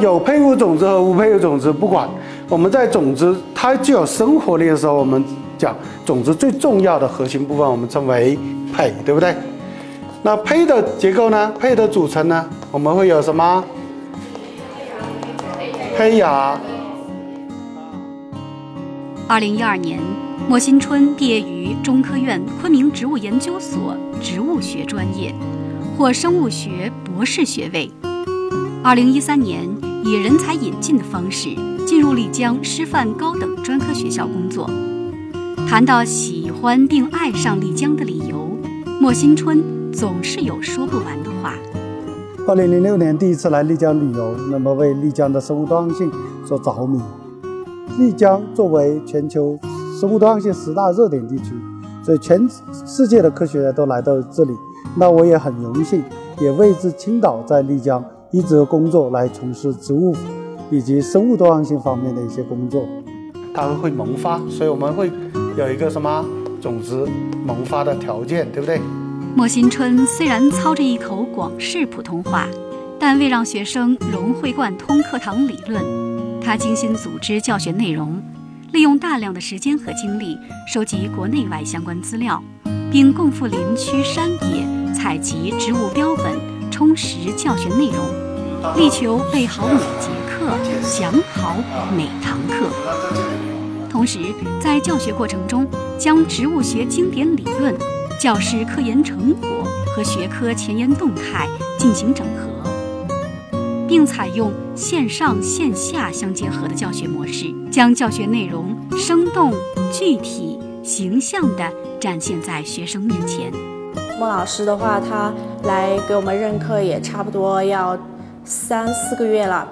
有配伍种子和无配伍种子不管，我们在种子它具有生活力的时候，我们讲种子最重要的核心部分，我们称为胚，对不对？那胚的结构呢？胚的组成呢？我们会有什么？胚芽。二零一二年，莫新春毕业于中科院昆明植物研究所植物学专业，获生物学博士学位。二零一三年，以人才引进的方式进入丽江师范高等专科学校工作。谈到喜欢并爱上丽江的理由，莫新春。总是有说不完的话。二零零六年第一次来丽江旅游，那么为丽江的生物多样性所着迷。丽江作为全球生物多样性十大热点地区，所以全世界的科学家都来到这里。那我也很荣幸，也为之青岛在丽江一直工作，来从事植物以及生物多样性方面的一些工作。它会萌发，所以我们会有一个什么种子萌发的条件，对不对？莫新春虽然操着一口广式普通话，但为让学生融会贯通课堂理论，他精心组织教学内容，利用大量的时间和精力收集国内外相关资料，并共赴林区山野采集植物标本，充实教学内容，力求备好每节课，讲好每堂课。同时，在教学过程中，将植物学经典理论。教师科研成果和学科前沿动态进行整合，并采用线上线下相结合的教学模式，将教学内容生动、具体、形象地展现在学生面前。孟老师的话，他来给我们任课也差不多要三四个月了，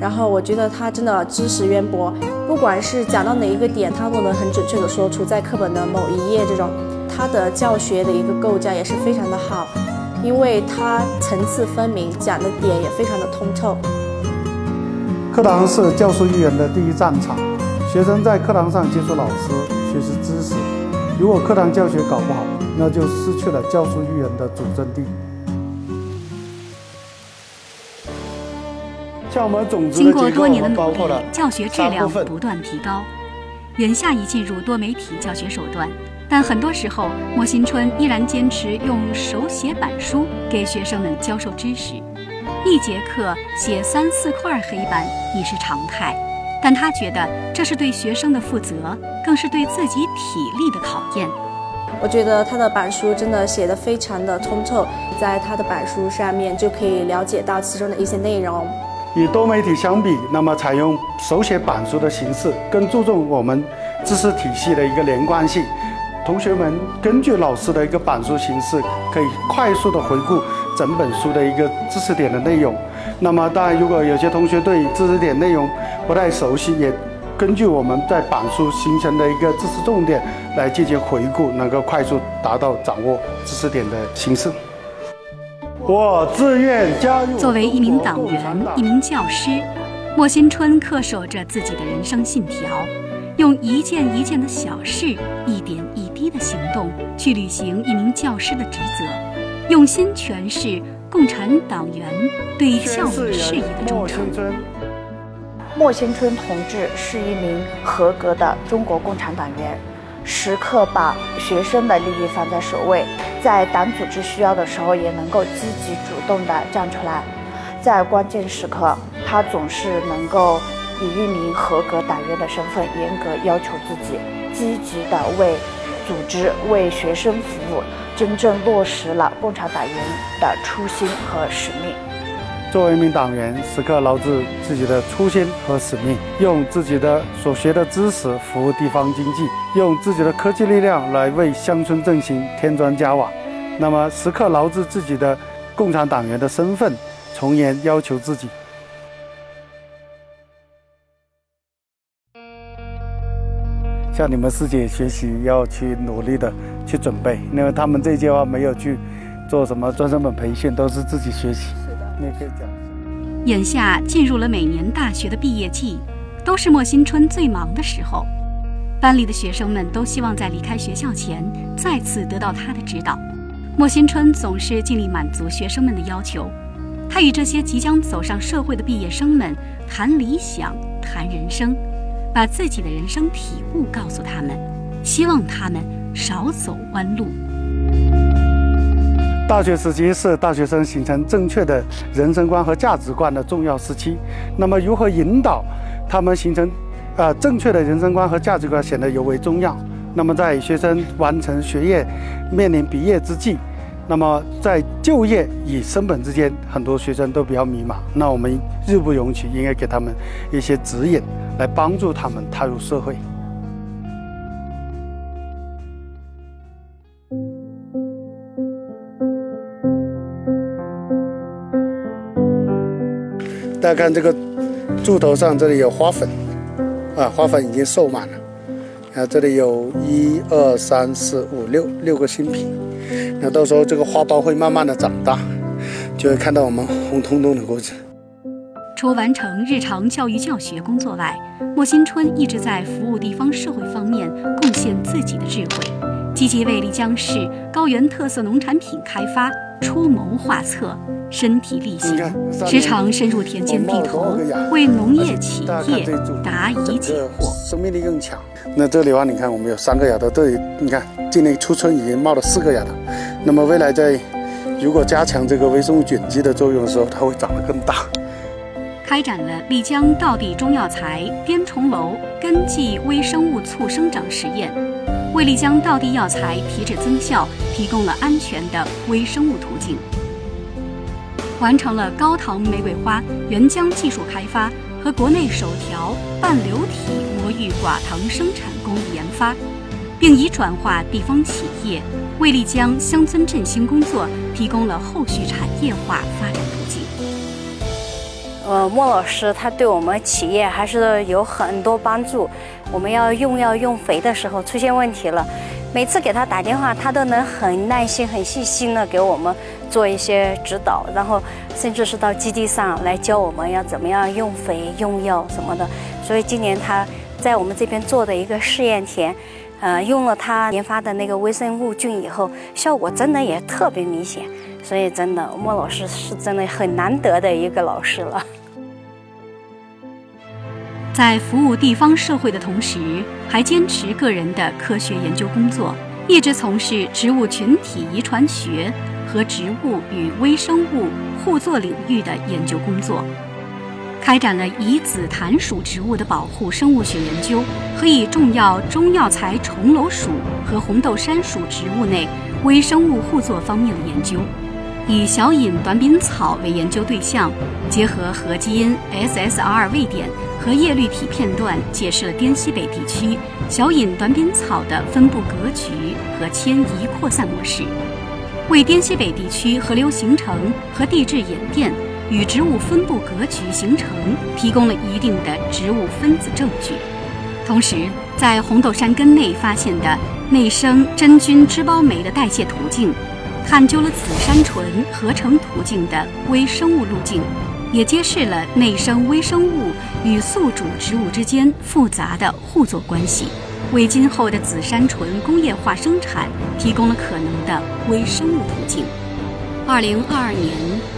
然后我觉得他真的知识渊博，不管是讲到哪一个点，他都能很准确的说出在课本的某一页这种。他的教学的一个构架也是非常的好，因为他层次分明，讲的点也非常的通透。课堂是教书育人的第一战场，学生在课堂上接触老师，学习知识。如果课堂教学搞不好，那就失去了教书育人的主阵地。像我们种子经过多年的努力，教学质量不断提高。眼下已进入多媒体教学手段。但很多时候，莫新春依然坚持用手写板书给学生们教授知识，一节课写三四块黑板已是常态。但他觉得这是对学生的负责，更是对自己体力的考验。我觉得他的板书真的写得非常的通透，在他的板书上面就可以了解到其中的一些内容。与多媒体相比，那么采用手写板书的形式，更注重我们知识体系的一个连贯性。同学们根据老师的一个板书形式，可以快速的回顾整本书的一个知识点的内容。那么，当然，如果有些同学对知识点内容不太熟悉，也根据我们在板书形成的一个知识重点来进行回顾，能够快速达到掌握知识点的形式。我自愿加入。作为一名党员、一名教师，莫新春恪守着自己的人生信条，用一件一件的小事，一点一滴。的行动去履行一名教师的职责，用心诠释共产党员对教育事业的忠诚。莫新春同志是一名合格的中国共产党员，时刻把学生的利益放在首位，在党组织需要的时候也能够积极主动地站出来，在关键时刻，他总是能够以一名合格党员的身份严格要求自己，积极地为。组织为学生服务，真正落实了共产党员的初心和使命。作为一名党员，时刻牢记自己的初心和使命，用自己的所学的知识服务地方经济，用自己的科技力量来为乡村振兴添砖加瓦。那么，时刻牢记自己的共产党员的身份，从严要求自己。向你们师姐学习，要去努力的去准备，因为他们这届话没有去做什么专升本培训，都是自己学习。眼下进入了每年大学的毕业季，都是莫新春最忙的时候。班里的学生们都希望在离开学校前再次得到他的指导。莫新春总是尽力满足学生们的要求，他与这些即将走上社会的毕业生们谈理想、谈人生，把自己的人生体悟告诉他们，希望他们少走弯路。大学时期是大学生形成正确的人生观和价值观的重要时期。那么，如何引导他们形成呃正确的人生观和价值观，显得尤为重要。那么，在学生完成学业、面临毕业之际，那么在就业与升本之间，很多学生都比较迷茫。那我们日不容许，应该给他们一些指引，来帮助他们踏入社会。家看这个柱头上，这里有花粉，啊，花粉已经授满了。啊，这里有一二三四五六六个新品。那到时候这个花苞会慢慢的长大，就会看到我们红彤彤的果子。除完成日常教育教学工作外，莫新春一直在服务地方社会方面贡献自己的智慧，积极为丽江市高原特色农产品开发出谋划策。身体力行，时常深入田间地头，为农业企业答疑解惑，生命力更强。那这里的话，你看我们有三个芽头，这里你看今年初春已经冒了四个芽头。那么未来在如果加强这个微生物菌剂的作用的时候，它会长得更大。开展了丽江道地中药材滇虫楼根系微生物促生长实验，为丽江道地药材提质增效提供了安全的微生物途径。完成了高糖玫瑰花原浆技术开发和国内首条半流体魔芋寡糖生产工艺研发，并已转化地方企业，为丽江乡村振兴工作提供了后续产业化发展途径。呃，莫老师他对我们企业还是有很多帮助。我们要用药用肥的时候出现问题了，每次给他打电话，他都能很耐心、很细心的给我们。做一些指导，然后甚至是到基地上来教我们要怎么样用肥、用药什么的。所以今年他在我们这边做的一个试验田，呃，用了他研发的那个微生物菌以后，效果真的也特别明显。所以真的，莫老师是真的很难得的一个老师了。在服务地方社会的同时，还坚持个人的科学研究工作，一直从事植物群体遗传学。和植物与微生物互作领域的研究工作，开展了以紫檀属植物的保护生物学研究和以重要中药材重楼属和红豆杉属植物内微生物互作方面的研究，以小隐短柄草为研究对象，结合核基因 SSR 位点和叶绿体片段，解释了滇西北地区小隐短柄草的分布格局和迁移扩散模式。为滇西北地区河流形成和地质演变与植物分布格局形成提供了一定的植物分子证据。同时，在红豆杉根内发现的内生真菌脂孢酶的代谢途径，探究了紫杉醇合成途径的微生物路径，也揭示了内生微生物与宿主植物之间复杂的互作关系。为今后的紫杉醇工业化生产提供了可能的微生物途径。二零二二年，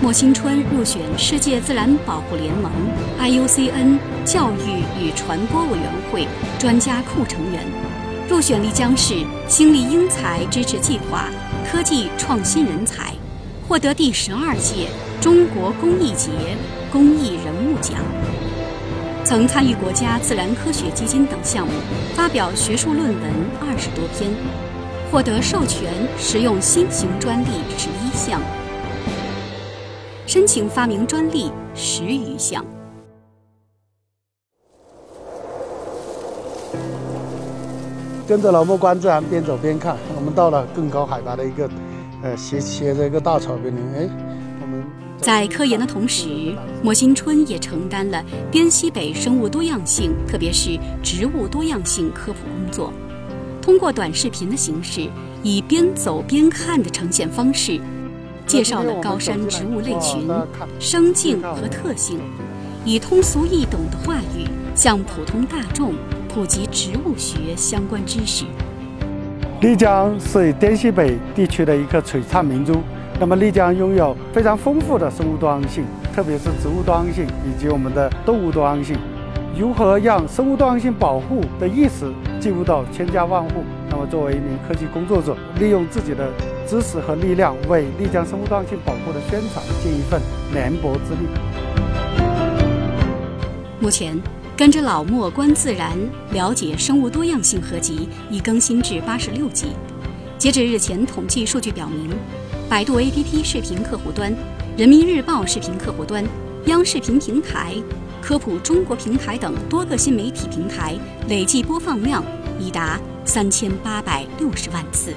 莫新春入选世界自然保护联盟 （IUCN） 教育与传播委员会专家库成员，入选丽江市新力英才支持计划科技创新人才，获得第十二届中国公益节公益人物奖。曾参与国家自然科学基金等项目，发表学术论文二十多篇，获得授权使用新型专利十一项，申请发明专利十余项。跟着老莫观自然，边走边看，我们到了更高海拔的一个，呃，斜斜着一个大草坪里，哎。在科研的同时，莫新春也承担了滇西北生物多样性，特别是植物多样性科普工作。通过短视频的形式，以边走边看的呈现方式，介绍了高山植物类群、生境和特性，以通俗易懂的话语向普通大众普及植物学相关知识。丽江是滇西北地区的一个璀璨明珠。那么丽江拥有非常丰富的生物多样性，特别是植物多样性以及我们的动物多样性。如何让生物多样性保护的意识进入到千家万户？那么，作为一名科技工作者，利用自己的知识和力量，为丽江生物多样性保护的宣传尽一份绵薄之力。目前，跟着老莫观自然，了解生物多样性合集已更新至八十六集。截至日前，统计数据表明，百度 APP 视频客户端、人民日报视频客户端、央视频平台。科普中国平台等多个新媒体平台累计播放量已达三千八百六十万次。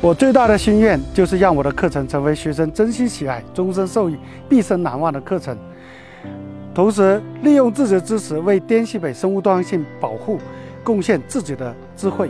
我最大的心愿就是让我的课程成为学生真心喜爱、终身受益、毕生难忘的课程。同时，利用自己的知识为滇西北生物多样性保护贡献自己的智慧。